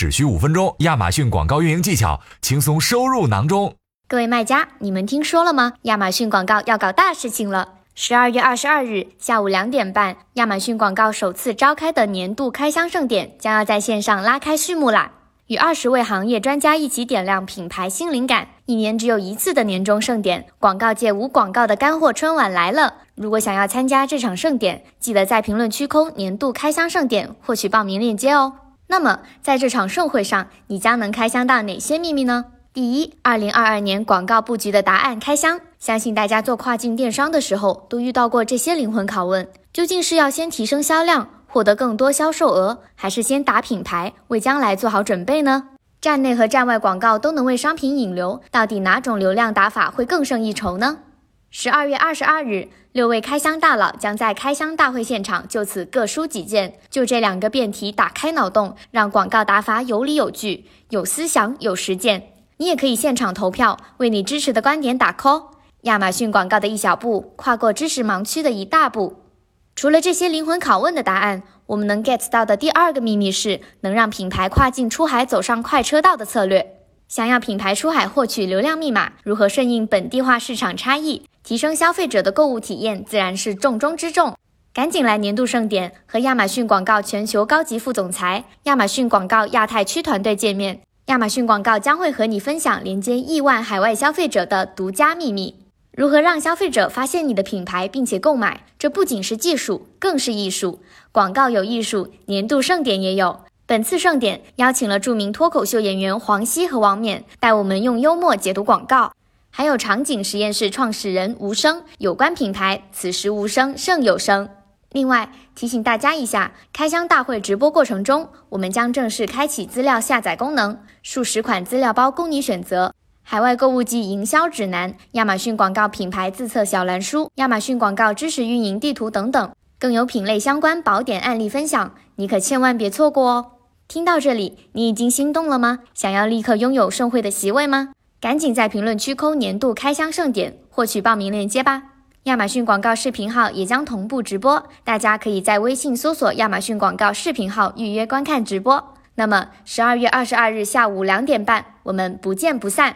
只需五分钟，亚马逊广告运营技巧轻松收入囊中。各位卖家，你们听说了吗？亚马逊广告要搞大事情了！十二月二十二日下午两点半，亚马逊广告首次召开的年度开箱盛典将要在线上拉开序幕啦！与二十位行业专家一起点亮品牌新灵感。一年只有一次的年终盛典，广告界无广告的干货春晚来了！如果想要参加这场盛典，记得在评论区空年度开箱盛典获取报名链接哦。那么，在这场盛会上，你将能开箱到哪些秘密呢？第一，二零二二年广告布局的答案开箱。相信大家做跨境电商的时候，都遇到过这些灵魂拷问：究竟是要先提升销量，获得更多销售额，还是先打品牌，为将来做好准备呢？站内和站外广告都能为商品引流，到底哪种流量打法会更胜一筹呢？十二月二十二日，六位开箱大佬将在开箱大会现场就此各抒己见，就这两个辩题打开脑洞，让广告打法有理有据，有思想，有实践。你也可以现场投票，为你支持的观点打 call。亚马逊广告的一小步，跨过知识盲区的一大步。除了这些灵魂拷问的答案，我们能 get 到的第二个秘密是，能让品牌跨境出海走上快车道的策略。想要品牌出海获取流量密码，如何顺应本地化市场差异，提升消费者的购物体验，自然是重中之重。赶紧来年度盛典和亚马逊广告全球高级副总裁、亚马逊广告亚太区团队见面。亚马逊广告将会和你分享连接亿万海外消费者的独家秘密，如何让消费者发现你的品牌并且购买？这不仅是技术，更是艺术。广告有艺术，年度盛典也有。本次盛典邀请了著名脱口秀演员黄西和王冕，带我们用幽默解读广告。还有场景实验室创始人吴声，有关品牌，此时无声胜有声。另外提醒大家一下，开箱大会直播过程中，我们将正式开启资料下载功能，数十款资料包供你选择。海外购物季营销指南、亚马逊广告品牌自测小蓝书、亚马逊广告知识运营地图等等，更有品类相关宝典案例分享，你可千万别错过哦！听到这里，你已经心动了吗？想要立刻拥有盛会的席位吗？赶紧在评论区扣年度开箱盛典，获取报名链接吧！亚马逊广告视频号也将同步直播，大家可以在微信搜索“亚马逊广告视频号”预约观看直播。那么，十二月二十二日下午两点半，我们不见不散。